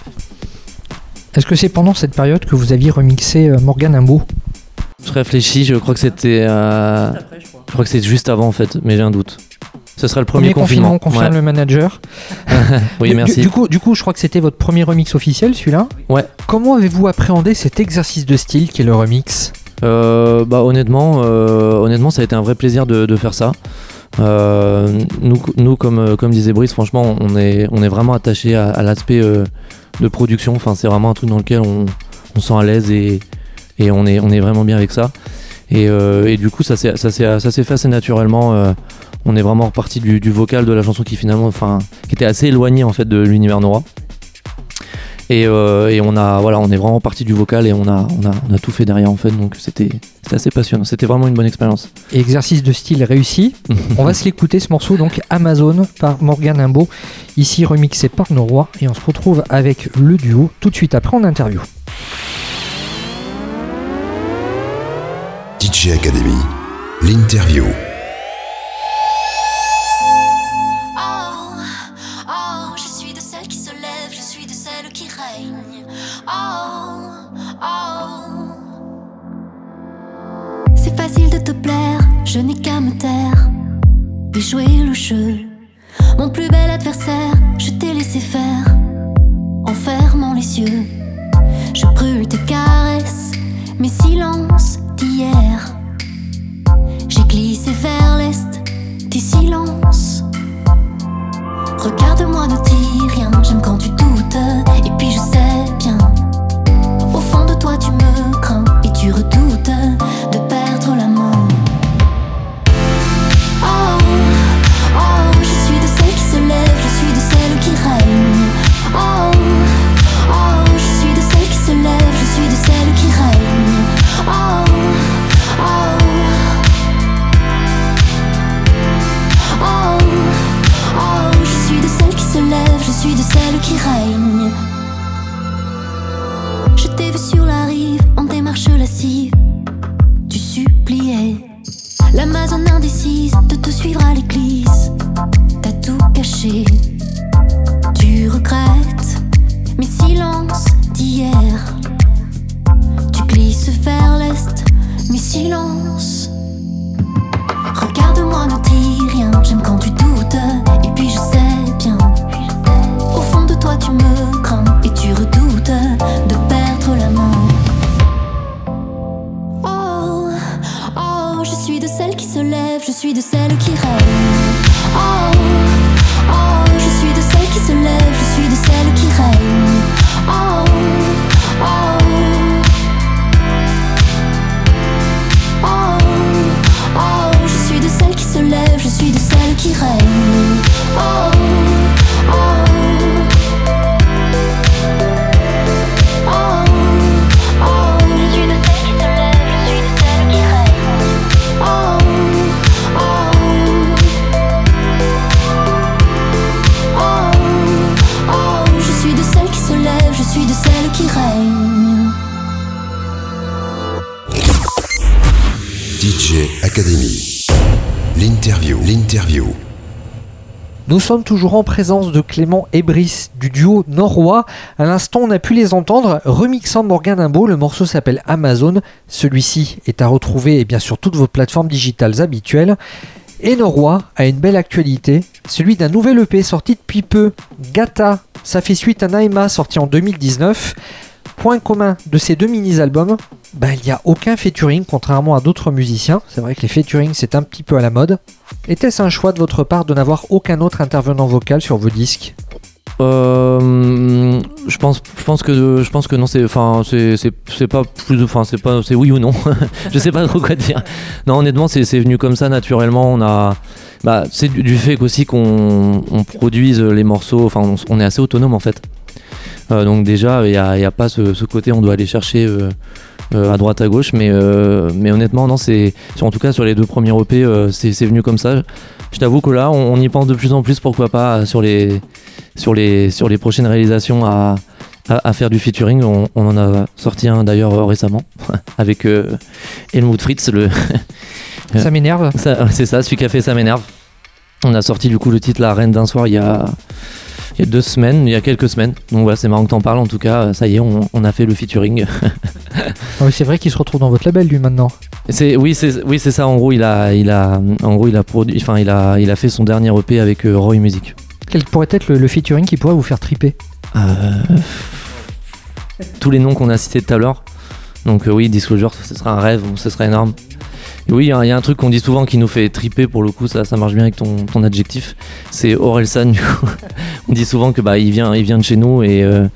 Est-ce que c'est pendant cette période que vous aviez remixé euh, Morgan Imbo Je réfléchis, je crois que c'était. euh, je crois que c'est juste avant en fait, mais j'ai un doute. Ce serait le premier, confinement. on confirme Ouais. le manager. Oui, Du- merci. Du, du coup, du coup, je crois que c'était votre premier remix officiel, celui-là. Ouais. Comment avez-vous appréhendé cet exercice de style qui est le remix Euh, bah honnêtement, euh, honnêtement, ça a été un vrai plaisir de, de faire ça. Euh, nous, nous, comme, comme disait Brice, franchement, on est, on est vraiment attaché à, à l'aspect de production. Enfin, c'est vraiment un truc dans lequel on, on se sent à l'aise et, et on, est, on est vraiment bien avec ça. Et, euh, et du coup, ça s'est ça fait assez naturellement. euh, on est vraiment reparti du, du vocal de la chanson qui finalement, enfin, qui était assez éloigné en fait de l'univers Nora. Et, euh, et on a, voilà, on est vraiment parti du vocal et on a, on a, on a tout fait derrière en fait. Donc c'était, c'était assez passionnant. C'était vraiment une bonne expérience. Exercice de style réussi. on va se l'écouter ce morceau, donc Amazon par Morgan Imbo, ici remixé par Noroy. Et on se retrouve avec le duo tout de suite après en interview. DJ Academy, l'interview. Je n'ai qu'à me taire. Puis jouer le jeu. Mon plus bel adversaire, je t'ai laissé faire. En fermant les yeux, je brûle tes caresses, mes silences d'hier. J'ai glissé vers l'est, tes silences. Regarde-moi, ne dis rien, j'aime quand tu doutes. Et puis je sais bien, au fond de toi tu me sommes toujours en présence de Clément et Brice du duo Noroy. À l'instant, on a pu les entendre remixant Morgan Imbo. Le morceau s'appelle Amazon. Celui-ci est à retrouver et bien sur toutes vos plateformes digitales habituelles. Et Noroy a une belle actualité, celui d'un nouvel EP sorti depuis peu, Gata. Ça fait suite à Naima sorti en 2019. Point commun de ces deux mini-albums, bah, il n'y a aucun featuring contrairement à d'autres musiciens. C'est vrai que les featuring c'est un petit peu à la mode. Était-ce un choix de votre part de n'avoir aucun autre intervenant vocal sur vos disques? Euh, je pense, que, non, c'est, pas plus, enfin, c'est pas, oui ou non. je sais pas trop quoi dire. Non, honnêtement, c'est, c'est venu comme ça naturellement. On bah, c'est du, fait qu'aussi qu'on on produise les morceaux. Enfin, on est assez autonome en fait. Euh, donc déjà, il n'y a, il y a pas ce, ce côté, on doit aller chercher euh, euh, à droite, à gauche. Mais, mais honnêtement, non, c'est, en tout cas sur les deux premiers EP, c'est, venu comme ça. Je t'avoue que là, on, on y pense de plus en plus. Pourquoi pas sur les, sur les, sur les prochaines réalisations à, à, à faire du featuring. On, on en a sorti un d'ailleurs récemment avec euh, Helmut Fritz, le, Ça m'énerve. c'est ça, celui qui a fait Ça m'énerve. On a sorti du coup le titre La Reine d'un soir il y a, il y a deux semaines, il y a quelques semaines. Donc voilà, c'est marrant que t'en parles. En tout cas, ça y est, on, on a fait le featuring. Ah oui, c'est vrai qu'il se retrouve dans votre label lui maintenant. C'est oui, c'est oui, c'est ça. En gros, il a, il a, en gros, il a produit, enfin, il a, il a fait son dernier EP avec euh, Roy Music. Quel pourrait être le, le featuring qui pourrait vous faire triper? Euh, tous les noms qu'on a cités tout à l'heure. Donc euh, oui, Disclosure, ce serait un rêve, ce serait énorme. Oui, il y, a il y a un truc qu'on dit souvent qui nous fait triper pour le coup, ça, ça marche bien avec ton, ton adjectif. C'est Orelsan. Du coup. on dit souvent que bah il vient, il vient de chez nous et euh,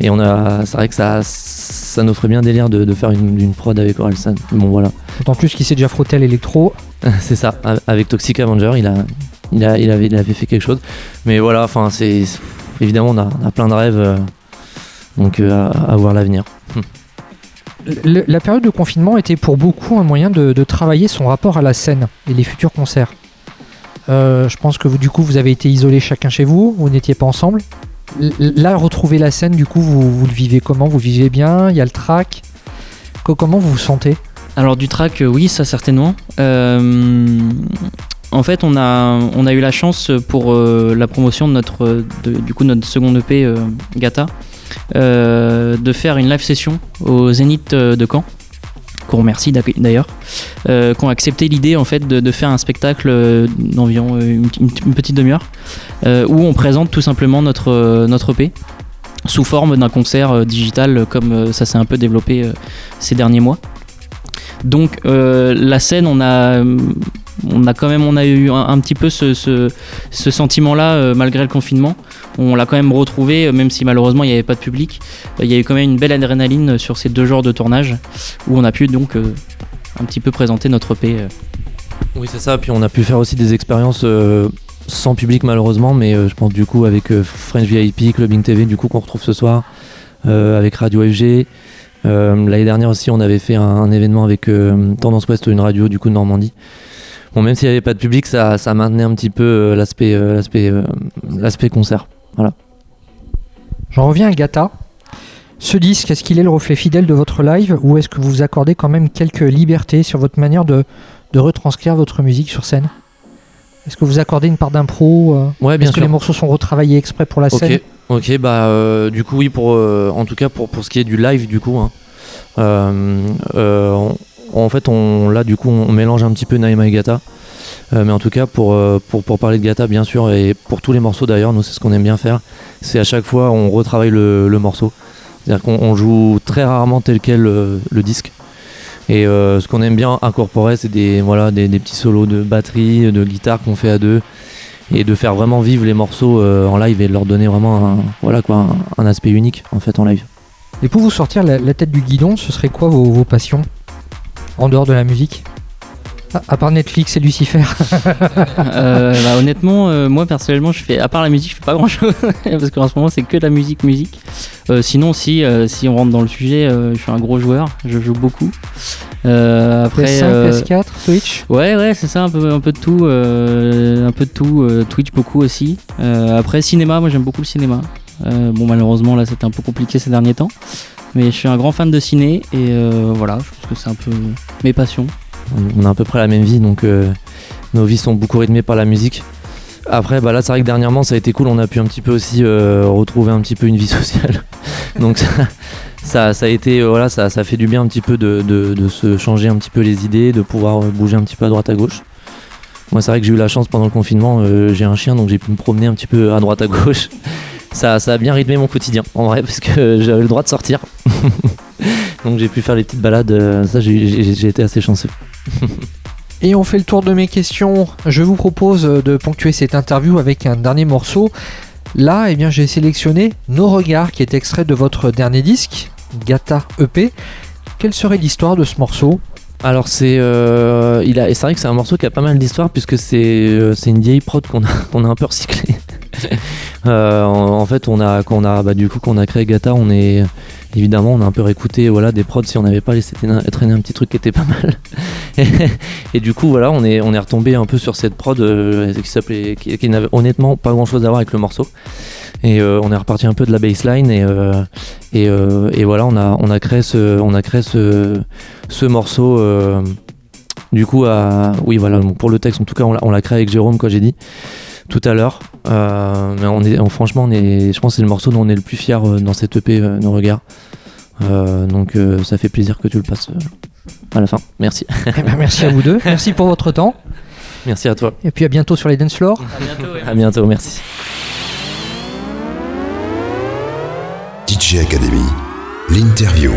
et on a, c'est vrai que ça, ça nous ferait bien délire de, de faire une, une prod avec Orelsan. Bon voilà, D'autant plus qu'il s'est déjà frotté à l'électro. c'est ça. Avec Toxic Avenger, il a, il a, il avait, il avait fait quelque chose. Mais voilà, enfin c'est évidemment on a, on a plein de rêves. euh, donc euh, à, à voir l'avenir. La période de confinement était pour beaucoup un moyen de, travailler son rapport à la scène et les futurs concerts. Euh, je pense que vous, du coup, vous avez été isolés chacun chez vous, vous n'étiez pas ensemble. Là, retrouver la scène, du coup, vous, le vivez comment? Vous vivez bien? Il y a le track Co- Comment vous vous sentez? Alors du track, euh, oui, ça certainement. Euh, en fait, on a, eu la chance pour la promotion de notre, de- du coup, notre second EP Gata, de faire une live session au Zénith euh, de Caen, qu'on remercie d'ailleurs, euh, qui ont accepté l'idée en fait de, faire un spectacle euh, d'environ euh, une, petite demi-heure, euh, où on présente tout simplement notre, euh, notre EP sous forme d'un concert euh, digital euh, comme euh, ça s'est un peu développé euh, ces derniers mois. Donc euh, la scène, on a, on a quand même, eu un, petit peu ce, ce sentiment-là euh, malgré le confinement. On l'a quand même retrouvé, euh, même si malheureusement il n'y avait pas de public. Euh, Il y a eu quand même une belle adrénaline sur ces deux jours de tournage où on a pu donc un petit peu présenter notre EP. Oui, c'est ça. Puis on a pu faire aussi des expériences sans public malheureusement, mais je pense du coup avec French VIP, Clubbing TV, du coup qu'on retrouve ce soir, avec Radio FG. L'année dernière aussi, on avait fait un, un événement avec Tendance Ouest, une radio du coup de Normandie. Bon, même s'il n'y avait pas de public, ça, ça maintenait un petit peu euh, l'aspect, euh, l'aspect, euh, l'aspect concert. J'en reviens à Gata. Ce disque, est-ce qu'il est le reflet fidèle de votre live ou est-ce que vous vous accordez quand même quelques libertés sur votre manière de, de retranscrire votre musique sur scène? Est-ce que vous accordez une part d'impro Ouais, bien Est-ce que sûr. les morceaux sont retravaillés exprès pour la scène? Ok, ok, bah euh, du coup oui pour, euh, en tout cas pour, pour ce qui est du live du coup, hein, euh, on- en fait on là du coup on mélange un petit peu Naima et Gata, Euh, mais en tout cas pour, euh, pour parler de Gata bien sûr et pour tous les morceaux d'ailleurs nous c'est ce qu'on aime bien faire, c'est à chaque fois on retravaille le, morceau, c'est-à-dire qu'on on joue très rarement tel quel euh, le disque. Et ce qu'on aime bien incorporer, c'est des, voilà, des, petits solos de batterie, de guitare qu'on fait à deux. Et de faire vraiment vivre les morceaux en live et de leur donner vraiment un, aspect unique en fait en live. Et pour vous sortir la, tête du guidon, ce serait quoi vos passions? En dehors de la musique à, à part Netflix et Lucifer. Euh, bah, honnêtement, euh, moi personnellement, je fais, à part la musique, je fais pas grand chose parce qu'en ce moment c'est que de la musique, musique. Euh, sinon, si si on rentre dans le sujet, je suis un gros joueur, je joue beaucoup. Après, PS5, euh, PS4, Switch Ouais, ouais, c'est ça, un peu, un peu de tout, un peu de tout. Twitch beaucoup aussi. Après, cinéma, moi j'aime beaucoup le cinéma. Bon, malheureusement là, c'était un peu compliqué ces derniers temps, mais je suis un grand fan de ciné et euh, voilà, je pense que c'est un peu mes passions. On- a à peu près la même vie donc euh, nos vies sont beaucoup rythmées par la musique. Après bah là c'est vrai que dernièrement ça a été cool, on a pu un petit peu aussi euh, retrouver un petit peu une vie sociale. donc ça, ça, a été voilà ça, fait du bien un petit peu de, de- se changer un petit peu les idées, de pouvoir bouger un petit peu à droite à gauche. Moi c'est vrai que j'ai eu la chance pendant le confinement, j'ai un chien donc j'ai pu me promener un petit peu à droite à gauche. Ça, ça a bien rythmé mon quotidien en vrai parce que j'avais le droit de sortir. donc j'ai pu faire les petites balades, euh, ça j'ai- été assez chanceux. Et on fait le tour de mes questions. Je vous propose de ponctuer cette interview avec un dernier morceau. Là, eh bien, j'ai sélectionné Nos Regards, qui est extrait de votre dernier disque, Gata EP. Quelle serait l'histoire de ce morceau? Alors c'est euh, il a et c'est vrai que c'est un morceau qui a pas mal d'histoire puisque c'est euh, c'est une vieille prod qu'on a qu'on a un peu recyclé. Euh, en, fait on a qu'on a bah, du coup qu'on a créé Gata on est évidemment on a un peu réécouté voilà des prods si on n'avait pas laissé traîner, un petit truc qui était pas mal. et, du coup voilà on est on retombé un peu sur cette prod euh, qui s'appelait qui, n'avait honnêtement pas grand chose à voir avec le morceau. Et euh, on est reparti un peu de la baseline et, voilà on a on créé ce on a créé ce ce morceau du coup à oui voilà pour le texte en tout cas on l'a- créé avec Jérôme comme j'ai dit tout à l'heure Euh, mais on est on- franchement on est je pense que c'est le morceau dont on est le plus fier euh, dans cette EP euh, nos regards Euh, donc euh, ça fait plaisir que tu le passes euh, à la fin merci Eh ben, Merci à vous deux, merci pour votre temps, merci à toi et puis à bientôt sur les dance floors. À bientôt. ouais. à bientôt merci DJ Academy, l'interview.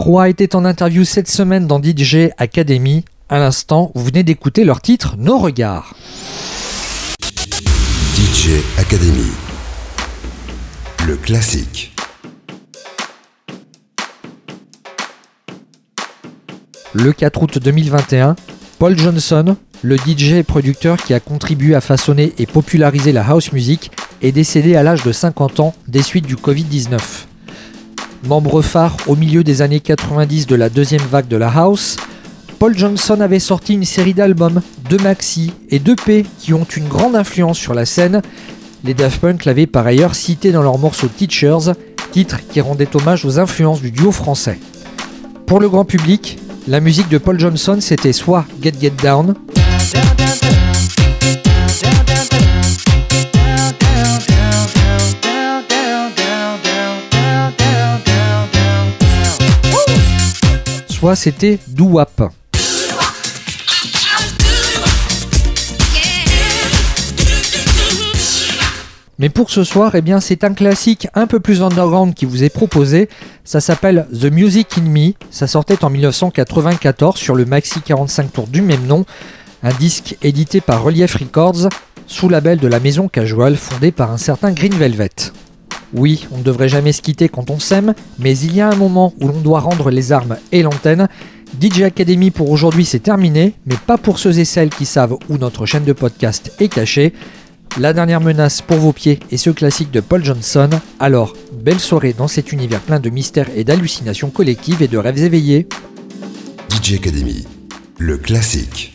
Norwa était en interview cette semaine dans DJ Academy. À l'instant, vous venez d'écouter leur titre Nos Regards. DJ Academy. Le classique. Le 4 août 2021, Paul Johnson, le DJ et producteur qui a contribué à façonner et populariser la house music, est décédé à l'âge de 50 ans des suites du Covid-19. Membre phare au milieu des années 90 de la deuxième vague de la house, Paul Johnson avait sorti une série d'albums, de maxi et de P qui ont une grande influence sur la scène. Les Daft Punk l'avaient par ailleurs cité dans leur morceau Teachers, titre qui rendait hommage aux influences du duo français. Pour le grand public, la musique de Paul Johnson c'était soit Get Get Down, soit c'était Doo Wap. Mais pour ce soir, eh bien, c'est un classique un peu plus underground qui vous est proposé. Ça s'appelle The Music in Me. Ça sortait en 1994 sur le Maxi 45 tours du même nom. Un disque édité par Relief Records, sous label de la maison Casual fondée par un certain Green Velvet. Oui, on ne devrait jamais se quitter quand on s'aime, mais il y a un moment où l'on doit rendre les armes et l'antenne. DJ Academy pour aujourd'hui c'est terminé, mais pas pour ceux et celles qui savent où notre chaîne de podcast est cachée. La dernière menace pour vos pieds est ce classique de Paul Johnson. Alors, belle soirée dans cet univers plein de mystères et d'hallucinations collectives et de rêves éveillés. DJ Academy, le classique.